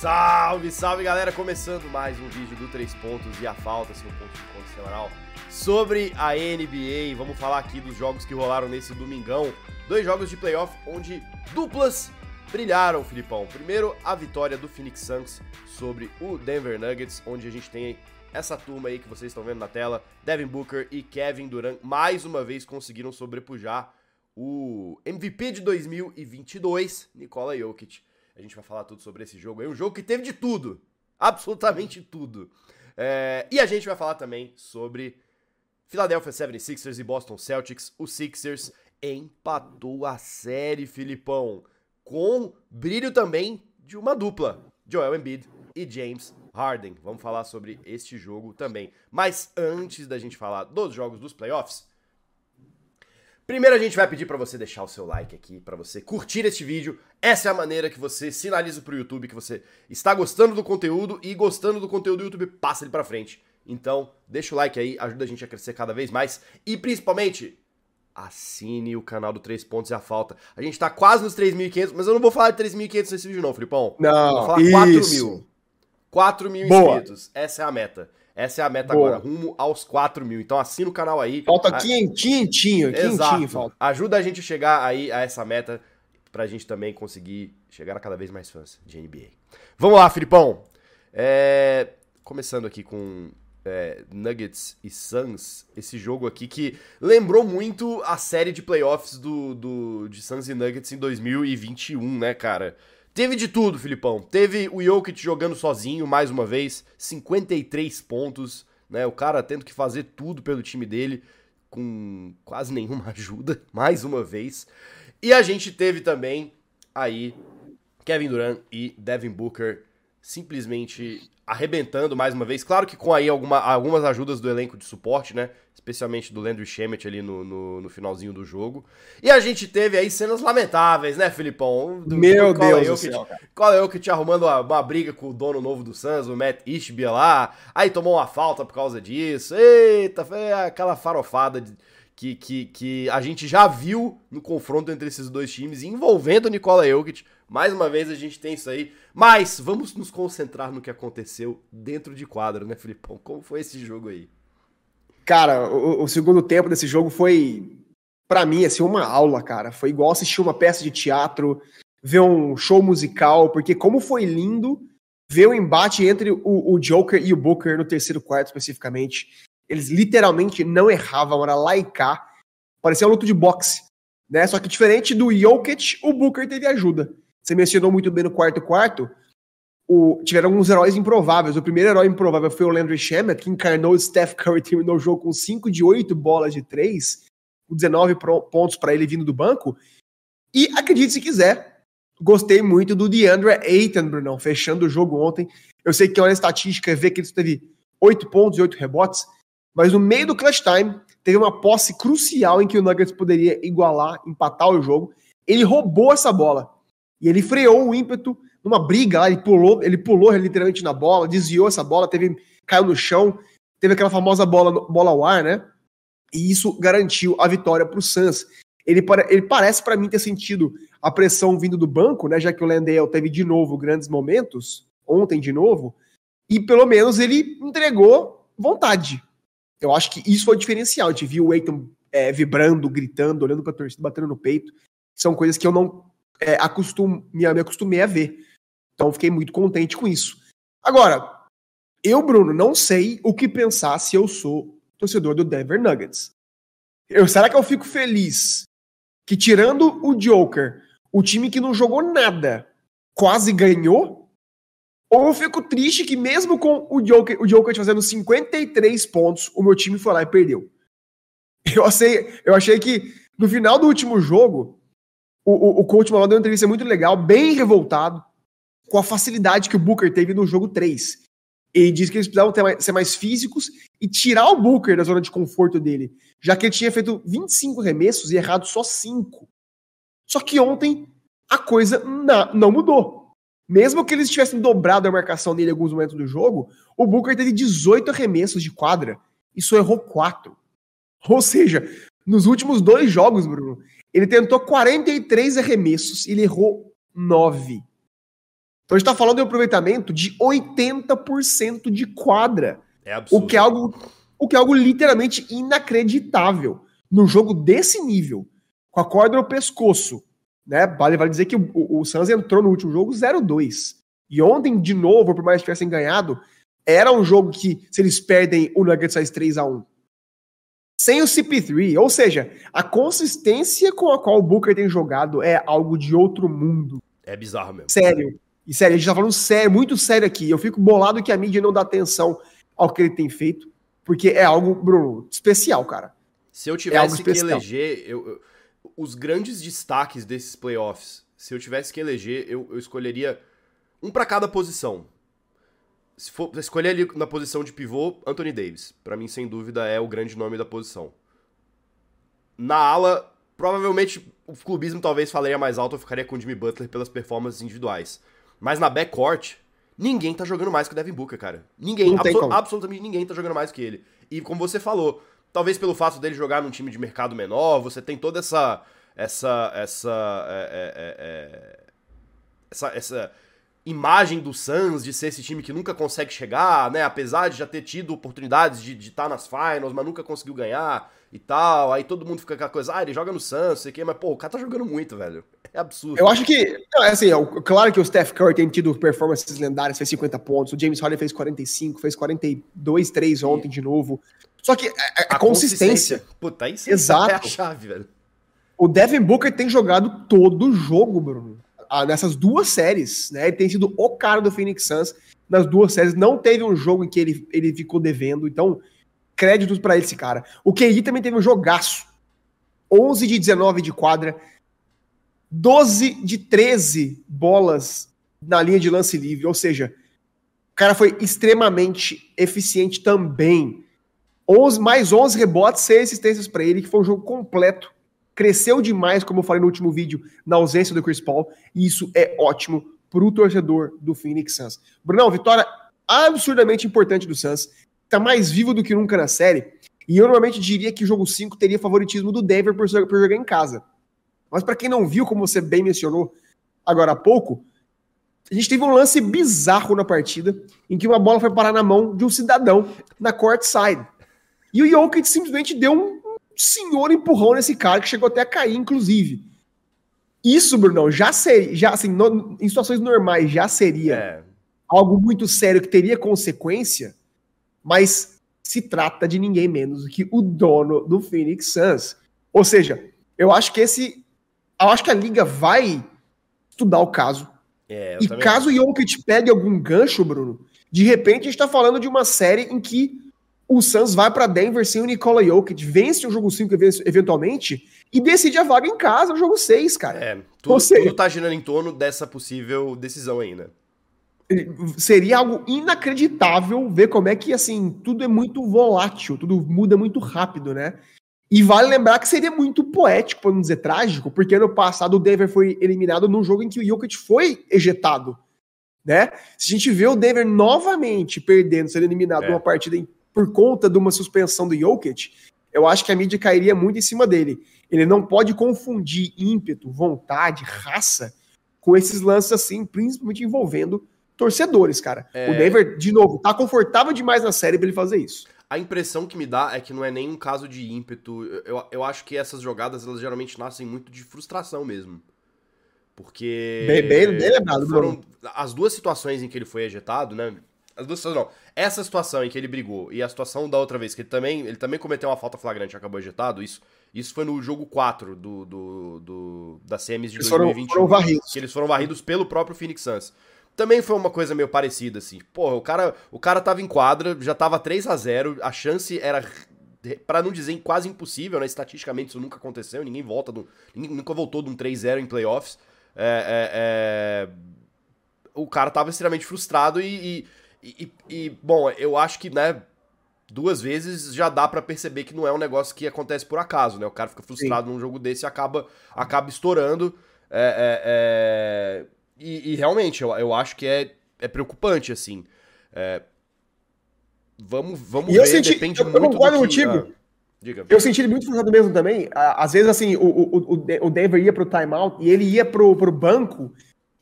Salve, salve galera! Começando mais um vídeo do Três Pontos e a Falta, seu ponto de conta semanal, sobre a NBA. Vamos falar aqui dos jogos que rolaram nesse domingão. Dois jogos de playoff onde duplas brilharam, Filipão. Primeiro, a vitória do Phoenix Suns sobre o Denver Nuggets, onde a gente tem essa turma aí que vocês estão vendo na tela. Devin Booker e Kevin Durant mais uma vez conseguiram sobrepujar o MVP de 2022, Nikola Jokic a gente vai falar tudo sobre esse jogo. É um jogo que teve de tudo. Absolutamente tudo. É, e a gente vai falar também sobre Philadelphia 76ers e Boston Celtics. O Sixers empatou a série, Filipão. Com brilho também de uma dupla. Joel Embiid e James Harden. Vamos falar sobre este jogo também. Mas antes da gente falar dos jogos dos playoffs, Primeiro a gente vai pedir para você deixar o seu like aqui, para você curtir este vídeo. Essa é a maneira que você sinaliza pro YouTube que você está gostando do conteúdo e gostando do conteúdo do YouTube, passa ele para frente. Então, deixa o like aí, ajuda a gente a crescer cada vez mais e principalmente assine o canal do 3 pontos e a falta. A gente tá quase nos 3.500, mas eu não vou falar de 3.500 nesse vídeo não, Filipão. Não, vou falar 4 mil. 4 mil inscritos. Essa é a meta. Essa é a meta Boa. agora, rumo aos 4 mil. Então assina o canal aí. Falta a... quentinho, quentinho, falta. Ajuda a gente a chegar aí a essa meta pra gente também conseguir chegar a cada vez mais fãs de NBA. Vamos lá, Filipão. É... Começando aqui com é, Nuggets e Suns, esse jogo aqui que lembrou muito a série de playoffs do, do, de Suns e Nuggets em 2021, né, cara? Teve de tudo, Filipão. Teve o Jokic jogando sozinho mais uma vez, 53 pontos, né? O cara tendo que fazer tudo pelo time dele com quase nenhuma ajuda, mais uma vez. E a gente teve também aí Kevin Durant e Devin Booker simplesmente arrebentando mais uma vez. Claro que com aí alguma, algumas ajudas do elenco de suporte, né? Especialmente do Landry Shemet ali no, no, no, finalzinho do jogo. E a gente teve aí cenas lamentáveis, né, Filipão? Do, Meu do Deus do céu, Qual é o que te arrumando uma, uma, briga com o dono novo do Suns, o Matt Ishbia lá. Aí tomou uma falta por causa disso. Eita, foi aquela farofada de, que, que, que a gente já viu no confronto entre esses dois times, envolvendo o Nikola Jokic. Mais uma vez a gente tem isso aí. Mas vamos nos concentrar no que aconteceu dentro de quadro, né, Filipão? Como foi esse jogo aí? Cara, o, o segundo tempo desse jogo foi, para mim, assim, uma aula, cara. Foi igual assistir uma peça de teatro, ver um show musical, porque como foi lindo ver o embate entre o, o Joker e o Booker no terceiro quarto, especificamente. Eles literalmente não erravam, era cá. Parecia um luto de boxe. Né? Só que diferente do Jokic, o Booker teve ajuda. Você mencionou muito bem no quarto quarto. O, tiveram alguns heróis improváveis. O primeiro herói improvável foi o Landry Shamet, que encarnou o Steph Curry, terminou o jogo com 5 de 8 bolas de 3, com 19 pontos para ele vindo do banco. E acredite se quiser, gostei muito do DeAndre Ayton, Brunão, fechando o jogo ontem. Eu sei que olha a estatística vê que ele teve 8 pontos e 8 rebotes, mas no meio do clutch time, teve uma posse crucial em que o Nuggets poderia igualar, empatar o jogo. Ele roubou essa bola. E ele freou o ímpeto numa briga lá, ele pulou, ele pulou literalmente na bola, desviou essa bola, teve caiu no chão, teve aquela famosa bola bola ao ar, né? E isso garantiu a vitória para o Suns. Ele, ele parece para mim ter sentido a pressão vindo do banco, né? Já que o Landale teve de novo grandes momentos, ontem de novo, e pelo menos ele entregou vontade. Eu acho que isso foi o diferencial. A gente viu o Aiton é, vibrando, gritando, olhando para a torcida, batendo no peito. São coisas que eu não é, acostum, me, me acostumei a ver. Então fiquei muito contente com isso. Agora, eu, Bruno, não sei o que pensar se eu sou torcedor do Denver Nuggets. Eu, será que eu fico feliz que, tirando o Joker, o time que não jogou nada quase ganhou? Ou eu fico triste que, mesmo com o Joker, o Joker fazendo 53 pontos, o meu time foi lá e perdeu? Eu achei, eu achei que no final do último jogo, o, o, o coach Malone deu uma entrevista muito legal, bem revoltado, com a facilidade que o Booker teve no jogo 3. Ele disse que eles precisavam mais, ser mais físicos e tirar o Booker da zona de conforto dele, já que ele tinha feito 25 remessos e errado só 5. Só que ontem a coisa não mudou. Mesmo que eles tivessem dobrado a marcação dele em alguns momentos do jogo, o Booker teve 18 arremessos de quadra e só errou 4. Ou seja, nos últimos dois jogos, Bruno, ele tentou 43 arremessos e ele errou 9. Então a gente tá falando de um aproveitamento de 80% de quadra. É absurdo. O que é algo, o que é algo literalmente inacreditável. Num jogo desse nível, com a corda no pescoço, né? Vale, vale dizer que o, o, o Suns entrou no último jogo 0-2. E ontem, de novo, por mais que tivessem ganhado, era um jogo que, se eles perdem, o Nuggets faz 3 a 1 Sem o CP3, ou seja, a consistência com a qual o Booker tem jogado é algo de outro mundo. É bizarro mesmo. Sério. E sério, a gente tá falando sério, muito sério aqui. Eu fico bolado que a mídia não dá atenção ao que ele tem feito, porque é algo, Bruno, especial, cara. Se eu tivesse é que eleger eu, eu, os grandes destaques desses playoffs, se eu tivesse que eleger, eu, eu escolheria um para cada posição. Se for escolher ali na posição de pivô, Anthony Davis. Para mim, sem dúvida, é o grande nome da posição. Na ala, provavelmente o clubismo talvez falaria mais alto, eu ficaria com o Jimmy Butler pelas performances individuais. Mas na backcourt, ninguém tá jogando mais que o Devin Booker, cara. Ninguém, absol absolutamente ninguém tá jogando mais que ele. E como você falou, talvez pelo fato dele jogar num time de mercado menor, você tem toda essa essa essa é, é, é, é essa, essa imagem do Suns de ser esse time que nunca consegue chegar, né? Apesar de já ter tido oportunidades de estar tá nas finals, mas nunca conseguiu ganhar e tal. Aí todo mundo fica com aquela coisa, ah, ele joga no Suns, sei que, mas pô, o cara tá jogando muito, velho. É absurdo. Eu acho que, é assim, claro que o Steph Curry tem tido performances lendárias, fez 50 pontos, o James Harden fez 45, fez 42, 3 ontem e... de novo. Só que a, a, a consistência. consistência. Puta, sim Exato. é a chave, velho. O Devin Booker tem jogado todo o jogo, Bruno nessas duas séries, né? Ele tem sido o cara do Phoenix Suns nas duas séries. Não teve um jogo em que ele, ele ficou devendo, então créditos para esse cara. O KD também teve um jogaço. 11 de 19 de quadra, 12 de 13 bolas na linha de lance livre, ou seja, o cara foi extremamente eficiente também. 11, mais 11 rebotes, 6 assistências para ele, que foi um jogo completo cresceu demais, como eu falei no último vídeo, na ausência do Chris Paul, e isso é ótimo para o torcedor do Phoenix Suns. Brunão, vitória absurdamente importante do Suns, está mais vivo do que nunca na série, e eu normalmente diria que o jogo 5 teria favoritismo do Denver por, por jogar em casa. Mas para quem não viu, como você bem mencionou agora há pouco, a gente teve um lance bizarro na partida, em que uma bola foi parar na mão de um cidadão na court side. E o Jokic simplesmente deu um senhor empurrão nesse cara que chegou até a cair, inclusive. Isso, Brunão, já seria, já assim, no, em situações normais já seria é. algo muito sério que teria consequência, mas se trata de ninguém menos do que o dono do Phoenix Suns. Ou seja, eu acho que esse, eu acho que a liga vai estudar o caso. É, e caso o Jokic pegue algum gancho, Bruno, de repente a gente está falando de uma série em que o Suns vai para Denver sem o Nikola Jokic, vence o jogo 5 eventualmente e decide a vaga em casa no jogo 6, cara. É, tudo, seja, tudo tá girando em torno dessa possível decisão ainda. Seria algo inacreditável ver como é que, assim, tudo é muito volátil, tudo muda muito rápido, né? E vale lembrar que seria muito poético, para não dizer trágico, porque ano passado o Denver foi eliminado num jogo em que o Jokic foi ejetado, né? Se a gente vê o Denver novamente perdendo, sendo eliminado é. numa partida em por conta de uma suspensão do Jokic, eu acho que a mídia cairia muito em cima dele. Ele não pode confundir ímpeto, vontade, raça com esses lances assim, principalmente envolvendo torcedores, cara. É... O Denver, de novo, tá confortável demais na série para ele fazer isso. A impressão que me dá é que não é nem um caso de ímpeto. Eu, eu acho que essas jogadas, elas geralmente nascem muito de frustração mesmo. Porque. Bem, bem, bem lembrado, foram As duas situações em que ele foi ejetado, né? As duas situações, não. Essa situação em que ele brigou e a situação da outra vez, que ele também, ele também cometeu uma falta flagrante e acabou ejetado, isso, isso foi no jogo 4 do, do, do, da semis de eles 2021. Foram, foram varridos. Que eles foram varridos pelo próprio Phoenix Suns. Também foi uma coisa meio parecida, assim. Porra, o cara, o cara tava em quadra, já tava 3 a 0 a chance era para não dizer quase impossível, né? Estatisticamente isso nunca aconteceu, ninguém volta do, ninguém nunca voltou de um 3-0 em playoffs. É, é, é, o cara tava extremamente frustrado e, e e, e, bom, eu acho que, né, duas vezes já dá para perceber que não é um negócio que acontece por acaso, né? O cara fica frustrado Sim. num jogo desse e acaba, acaba estourando. É, é, é... E, e, realmente, eu, eu acho que é, é preocupante, assim. É... Vamos, vamos ver, senti, depende eu, muito eu concordo do que... contigo. Ah, diga. Eu senti ele muito frustrado mesmo também. Às vezes, assim, o, o, o Denver ia pro timeout e ele ia pro, pro banco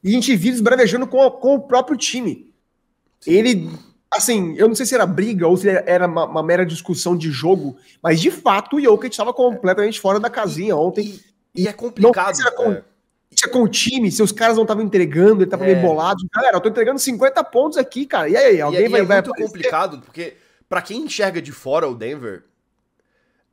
E a gente viu eles bravejando com, com o próprio time. Ele, assim, eu não sei se era briga ou se era uma, uma mera discussão de jogo, mas de fato o Jokic estava completamente fora da casinha ontem. E, e é complicado. Não, com, é. é com o time, se os caras não estavam entregando, ele estava é. meio bolado. Galera, eu tô entregando 50 pontos aqui, cara. E aí, alguém e, vai... E é vai muito aparecer? complicado, porque para quem enxerga de fora o Denver,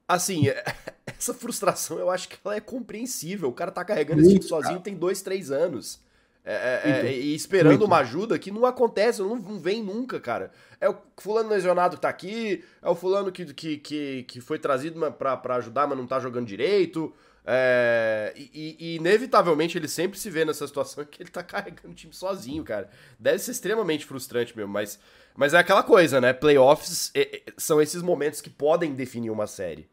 assim, essa frustração eu acho que ela é compreensível. O cara tá carregando esse time sozinho tem dois, três anos. É, é, é e esperando muito. uma ajuda que não acontece, não, não, vem nunca, cara. É o fulano lesionado que tá aqui, é o fulano que, que, que, que foi trazido pra, pra ajudar, mas não tá jogando direito. É, e, e, inevitavelmente ele sempre se vê nessa situação que ele tá carregando o time sozinho, cara. Deve ser extremamente frustrante mesmo, mas, mas é aquela coisa, né? Playoffs é, é, são esses momentos que podem definir uma série.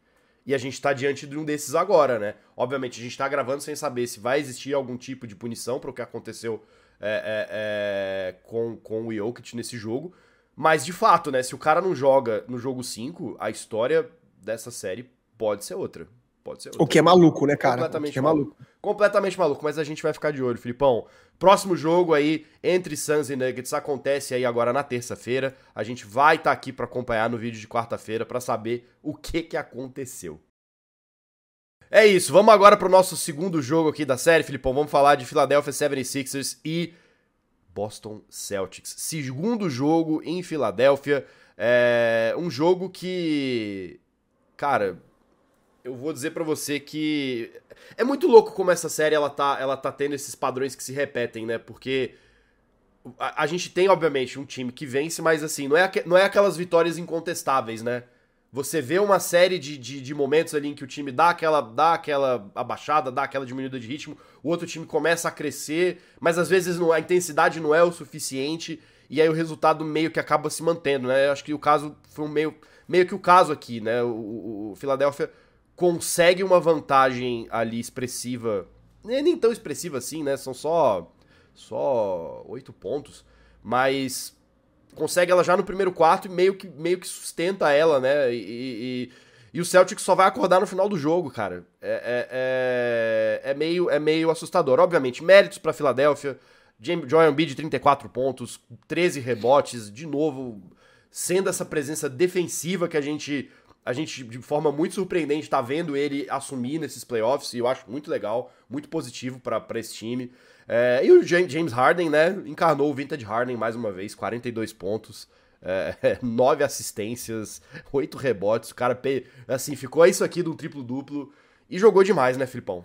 E a gente tá diante de um desses agora, né? Obviamente, a gente tá gravando sem saber se vai existir algum tipo de punição para o que aconteceu é, é, com, com o Jokic nesse jogo. Mas, de fato, né? Se o cara não joga no jogo 5, a história dessa série pode ser outra. Pode ser. O que é maluco, né, cara? Completamente é maluco. maluco. Completamente maluco, mas a gente vai ficar de olho, Filipão. Próximo jogo aí entre Suns e Nuggets acontece aí agora na terça-feira. A gente vai estar tá aqui para acompanhar no vídeo de quarta-feira para saber o que que aconteceu. É isso, vamos agora pro nosso segundo jogo aqui da série, Filipão. Vamos falar de Philadelphia 76ers e Boston Celtics. Segundo jogo em Filadélfia. É um jogo que. Cara, eu vou dizer para você que é muito louco como essa série ela tá, ela tá tendo esses padrões que se repetem, né? Porque a, a gente tem, obviamente, um time que vence, mas assim, não é, não é aquelas vitórias incontestáveis, né? Você vê uma série de, de, de, momentos ali em que o time dá aquela, dá aquela abaixada, dá aquela diminuída de ritmo, o outro time começa a crescer, mas às vezes não, a intensidade não é o suficiente, e aí o resultado meio que acaba se mantendo, né? Eu acho que o caso foi um meio, meio que o caso aqui, né? O, o, o Philadelphia consegue uma vantagem ali expressiva, nem tão expressiva assim, né? São só só oito pontos, mas consegue ela já no primeiro quarto e meio que, meio que sustenta ela, né? E, e, e o Celtic só vai acordar no final do jogo, cara. É, é, é, é meio, é meio assustador. Obviamente, méritos para Filadélfia. Joel Embiid, 34 pontos, 13 rebotes, de novo, sendo essa presença defensiva que a gente a gente, de forma muito surpreendente, tá vendo ele assumir nesses playoffs, e eu acho muito legal, muito positivo para esse time. É, e o James Harden, né, encarnou o Vintage Harden mais uma vez, 42 pontos, é, 9 assistências, 8 rebotes, o cara, assim, ficou isso aqui de um triplo-duplo, e jogou demais, né, Filipão?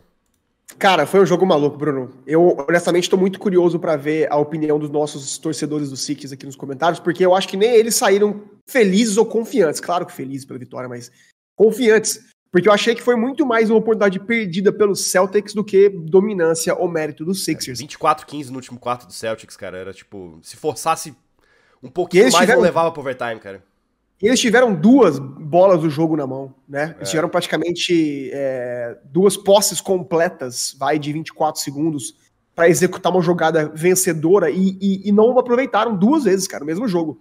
Cara, foi um jogo maluco, Bruno. Eu, honestamente, estou muito curioso para ver a opinião dos nossos torcedores do Six aqui nos comentários, porque eu acho que nem eles saíram felizes ou confiantes. Claro que felizes pela vitória, mas confiantes. Porque eu achei que foi muito mais uma oportunidade perdida pelos Celtics do que dominância ou mérito dos Sixers. É, 24-15 no último quarto do Celtics, cara. Era tipo, se forçasse um pouquinho mais, tiveram... não levava pro overtime, cara. E eles tiveram duas bolas do jogo na mão, né? Eles é. tiveram praticamente é, duas posses completas, vai de 24 segundos, para executar uma jogada vencedora e, e, e, não aproveitaram duas vezes, cara, o mesmo jogo.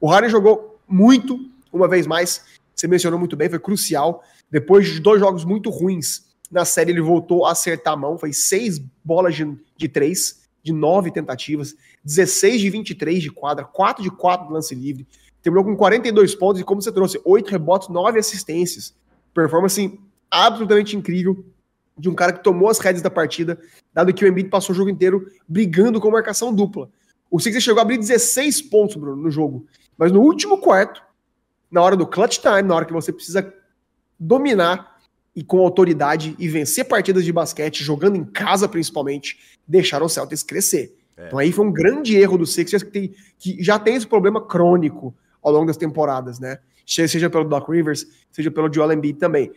O Harden jogou muito, uma vez mais, você mencionou muito bem, foi crucial. Depois de dois jogos muito ruins na série, ele voltou a acertar a mão, foi seis bolas de, de três, de nove tentativas, 16 de 23 de quadra, 4 de 4 do lance livre terminou com 42 pontos e, como você trouxe, 8 rebotes, 9 assistências. Performance absolutamente incrível de um cara que tomou as rédeas da partida, dado que o Embiid passou o jogo inteiro brigando com marcação dupla. O Sixers chegou a abrir 16 pontos, Bruno, no jogo. Mas no último quarto, na hora do clutch time, na hora que você precisa dominar e com autoridade e vencer partidas de basquete, jogando em casa principalmente, deixaram o Celtics crescer. É. Então aí foi um grande erro do Sixers que, tem, que já tem esse problema crônico ao longo das temporadas, né? Seja pelo Doc Rivers, seja pelo Joel Embiid também.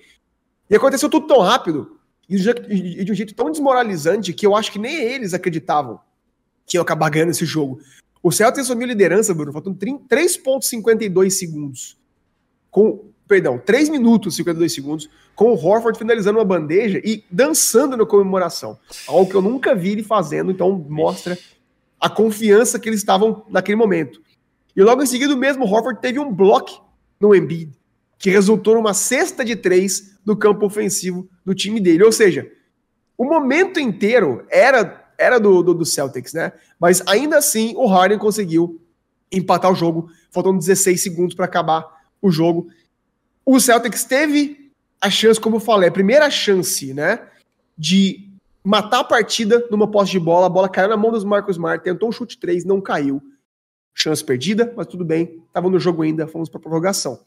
E aconteceu tudo tão rápido e de um jeito tão desmoralizante que eu acho que nem eles acreditavam que ia acabar ganhando esse jogo. O Celtics assumiu liderança, Bruno, faltando 3,52 segundos. Com, perdão, 3 minutos e 52 segundos, com o Horford finalizando uma bandeja e dançando na comemoração. Algo que eu nunca vi ele fazendo, então mostra a confiança que eles estavam naquele momento. E logo em seguida, o mesmo Horford teve um bloco no Embiid, que resultou numa cesta de três do campo ofensivo do time dele. Ou seja, o momento inteiro era era do, do, do Celtics, né? Mas ainda assim, o Harden conseguiu empatar o jogo, faltando 16 segundos para acabar o jogo. O Celtics teve a chance, como eu falei, a primeira chance, né, de matar a partida numa posse de bola, a bola caiu na mão dos Marcos Smart, tentou um chute 3, não caiu. Chance perdida, mas tudo bem, tava no jogo ainda, fomos para prorrogação.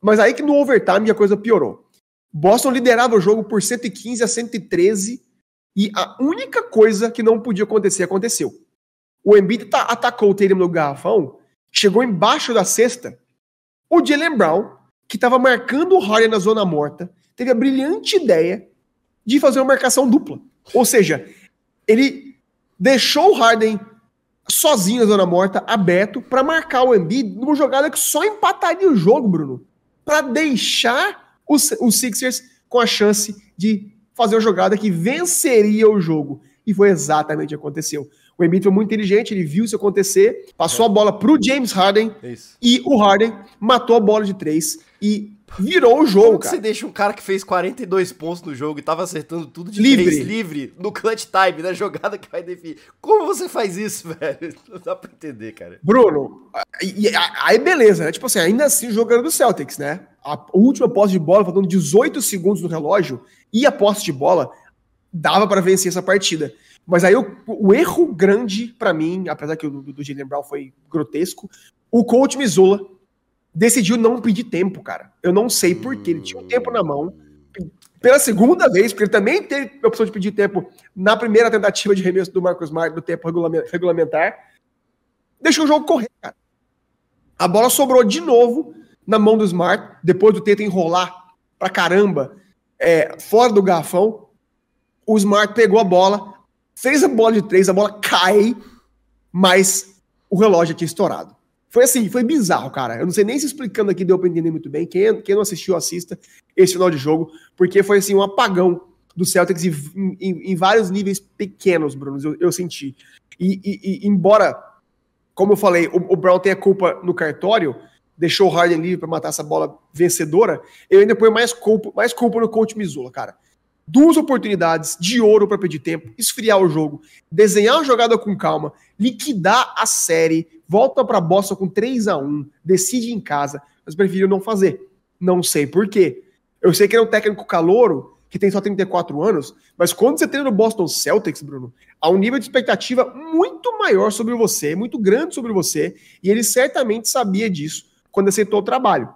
Mas aí que no overtime a coisa piorou. Boston liderava o jogo por 115 a 113 e a única coisa que não podia acontecer aconteceu. O Embiid tá, atacou o Tatum no garrafão, chegou embaixo da cesta. O Jalen Brown, que estava marcando o Harden na zona morta, teve a brilhante ideia de fazer uma marcação dupla. Ou seja, ele deixou o Harden sozinho na zona morta, aberto, para marcar o Embiid numa jogada que só empataria o jogo, Bruno. Para deixar os, os Sixers com a chance de fazer uma jogada que venceria o jogo. E foi exatamente o que aconteceu. O Embiid foi muito inteligente, ele viu isso acontecer, passou a bola para o James Harden isso. e o Harden matou a bola de três e virou o jogo, Como cara. você deixa um cara que fez 42 pontos no jogo e tava acertando tudo de livre. três livre no clutch time, na jogada que vai definir. Como você faz isso, velho? Não dá pra entender, cara. Bruno, aí beleza, né? Tipo assim, ainda assim jogando do Celtics, né? A última posse de bola, faltando 18 segundos no relógio, e a posse de bola dava para vencer essa partida. Mas aí o, o erro grande para mim, apesar que o do, do Jalen Brown foi grotesco, o coach Missoula decidiu não pedir tempo, cara. Eu não sei porquê. Ele tinha um tempo na mão. Pela segunda vez, porque ele também teve a opção de pedir tempo na primeira tentativa de remesso do Marcos Smart do tempo regulamentar. Deixou o jogo correr, cara. A bola sobrou de novo na mão do Smart, depois do Teta enrolar pra caramba é, fora do garrafão. O Smart pegou a bola, fez a bola de três, a bola cai, mas o relógio tinha estourado. Foi assim, foi bizarro, cara. Eu não sei nem se explicando aqui deu pra entender muito bem. Quem, quem não assistiu, assista esse final de jogo, porque foi assim um apagão do Celtics em, em, em vários níveis pequenos, Bruno, eu, eu senti. E, e, e, embora, como eu falei, o, o, Brown tenha culpa no cartório, deixou o Harden livre para matar essa bola vencedora, eu ainda ponho mais culpa, mais culpa no coach Missoula, cara duas oportunidades de ouro para pedir tempo, esfriar o jogo, desenhar a jogada com calma, liquidar a série, volta para Boston com 3 a 1 decide em casa, mas prefiro não fazer. Não sei por quê. Eu sei que é um técnico calouro, que tem só 34 anos, mas quando você treina no Boston Celtics, Bruno, há um nível de expectativa muito maior sobre você, muito grande sobre você, e ele certamente sabia disso quando aceitou o trabalho.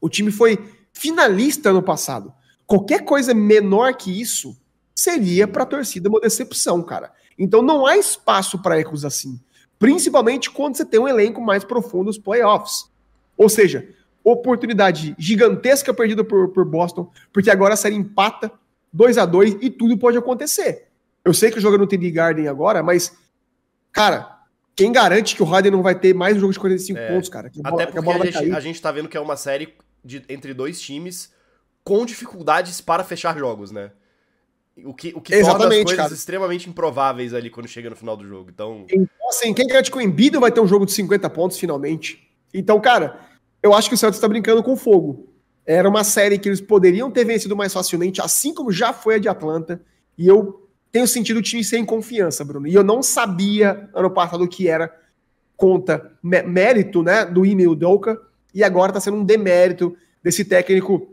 O time foi finalista no passado. Qualquer coisa menor que isso seria para a torcida uma decepção, cara. Então não há espaço para erros assim. Principalmente quando você tem um elenco mais profundo nos playoffs. Ou seja, oportunidade gigantesca perdida por, por Boston, porque agora a série empata 2 a 2 e tudo pode acontecer. Eu sei que joga no TD Garden agora, mas, cara, quem garante que o Harden não vai ter mais um jogo de 45 é, pontos, cara? Até porque a, a, gente, a gente tá vendo que é uma série de, entre dois times com dificuldades para fechar jogos, né? O que, o que Exatamente, torna as coisas cara. extremamente improváveis ali quando chega no final do jogo. Então, então assim, quem quer que o Embiid vai ter um jogo de 50 pontos finalmente? Então, cara, eu acho que o Celtics está brincando com fogo. Era uma série que eles poderiam ter vencido mais facilmente, assim como já foi a de Atlanta. E eu tenho sentido o time sem confiança, Bruno. E eu não sabia ano passado o que era conta mérito, né, do Emil Doka. E agora está sendo um demérito desse técnico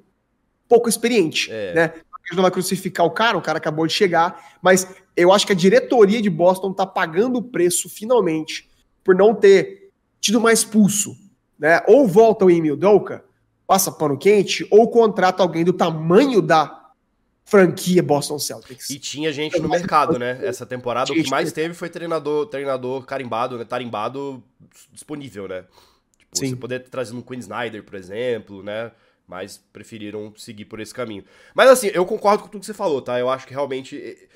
pouco experiente, é. né? A gente não vai crucificar o cara, o cara acabou de chegar, mas eu acho que a diretoria de Boston tá pagando o preço finalmente por não ter tido mais pulso, né? Ou volta o Emil Doka, passa pano quente, ou contrata alguém do tamanho da franquia Boston Celtics. E tinha gente no mercado, né? Essa temporada o que mais teve foi treinador, treinador carimbado, né? Tarimbado disponível, né? Tipo, Sim. você poder trazer um Quinn Snyder, por exemplo, né? Mas preferiram seguir por esse caminho. Mas assim, eu concordo com tudo que você falou, tá? Eu acho que realmente eh,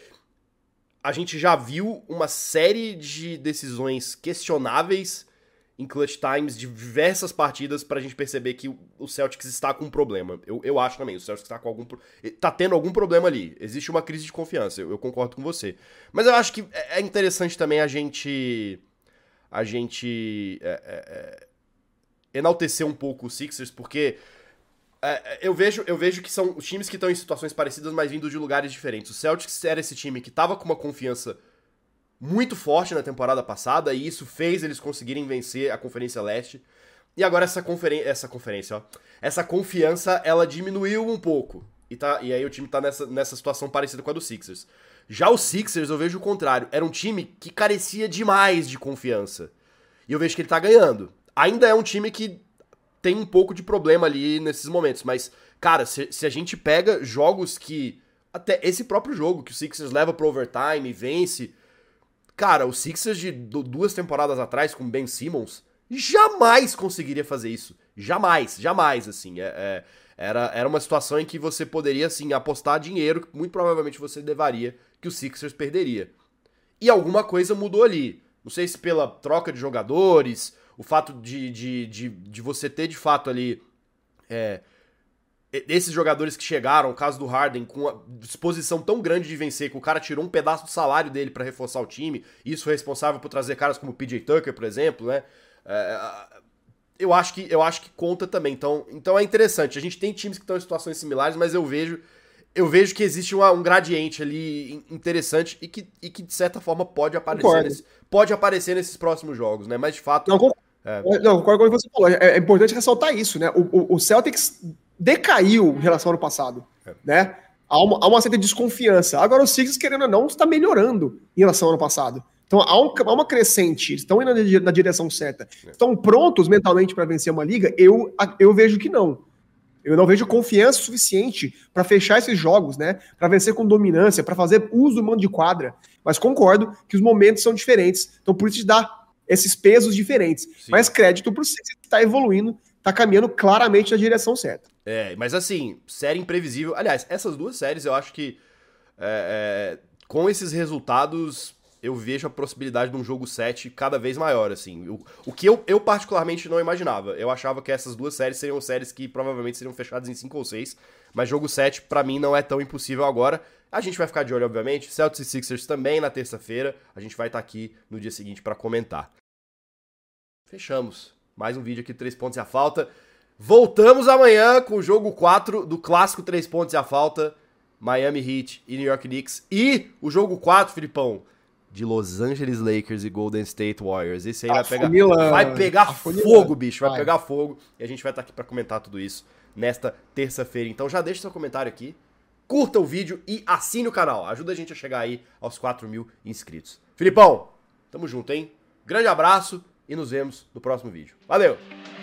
a gente já viu uma série de decisões questionáveis em clutch times de diversas partidas pra gente perceber que o Celtics está com um problema. Eu, eu acho também, o Celtics está com algum eh, tá tendo algum problema ali. Existe uma crise de confiança, eu, eu concordo com você. Mas eu acho que é, é interessante também a gente a gente é, é, enaltecer um pouco o Sixers, porque é, é, eu, vejo, eu vejo que são os times que estão em situações parecidas, mas vindo de lugares diferentes. O Celtics era esse time que tava com uma confiança muito forte na temporada passada e isso fez eles conseguirem vencer a Conferência Leste. E agora essa, conferen essa conferência, ó, essa confiança, ela diminuiu um pouco. E, tá, e aí o time tá nessa, nessa situação parecida com a do Sixers. Já o Sixers, eu vejo o contrário. Era um time que carecia demais de confiança. E eu vejo que ele tá ganhando. Ainda é um time que tem um pouco de problema ali nesses momentos. Mas, cara, se, se a gente pega jogos que. Até esse próprio jogo que o Sixers leva pro overtime e vence. Cara, o Sixers de duas temporadas atrás com Ben Simmons jamais conseguiria fazer isso. Jamais, jamais, assim. É, é, era, era uma situação em que você poderia, assim, apostar dinheiro que muito provavelmente você levaria, que o Sixers perderia. E alguma coisa mudou ali. Não sei se pela troca de jogadores, o fato de, de, de, de você ter de fato ali. É, esses jogadores que chegaram, o caso do Harden, com a disposição tão grande de vencer, que o cara tirou um pedaço do salário dele para reforçar o time, isso foi responsável por trazer caras como o PJ Tucker, por exemplo, né? É, eu acho que eu acho que conta também. Então, então é interessante. A gente tem times que estão em situações similares, mas eu vejo eu vejo que existe uma, um gradiente ali interessante e que, e que de certa forma pode aparecer nesse, pode aparecer nesses próximos jogos, né? Mas de fato. Não, é. não, concordo com o que você falou. É, é, importante ressaltar isso, né? O, o, o, Celtics decaiu em relação ao ano passado, é. né? Há uma, há uma certa desconfiança. Agora o Sixers, querendo ou não, está melhorando em relação ao ano passado. Então há, um, há uma crescente, estão indo na, na direção certa. É. Estão prontos mentalmente para vencer uma liga? Eu, eu vejo que não. Eu não vejo confiança suficiente para fechar esses jogos, né? Para vencer com dominância, para fazer uso do mando de quadra. Mas concordo que os momentos são diferentes. Então, por isso dá esses pesos diferentes. Sim. Mas crédito para o que está evoluindo, está caminhando claramente na direção certa. É, mas assim, série imprevisível. Aliás, essas duas séries eu acho que é, é, com esses resultados eu vejo a possibilidade de um jogo 7 cada vez maior, assim. O, o que eu, eu particularmente não imaginava. Eu achava que essas duas séries seriam séries que provavelmente seriam fechadas em 5 ou 6, mas jogo 7 para mim não é tão impossível agora. A gente vai ficar de olho, obviamente. Celtics e Sixers também na terça-feira. A gente vai estar tá aqui no dia seguinte para comentar. Fechamos. Mais um vídeo aqui, 3 pontos e a falta. Voltamos amanhã com o jogo 4 do clássico 3 pontos e a falta. Miami Heat e New York Knicks. E o jogo 4, Filipão, de Los Angeles Lakers e Golden State Warriors. Esse aí vai pegar, vai pegar fogo, bicho, vai, vai, pegar fogo. E a gente vai estar aqui para comentar tudo isso nesta terça-feira. Então já deixa seu comentário aqui, curta o vídeo e assine o canal. Ajuda a gente a chegar aí aos 4 mil inscritos. Filipão, tamo junto, hein? Grande abraço e nos vemos no próximo vídeo. Valeu!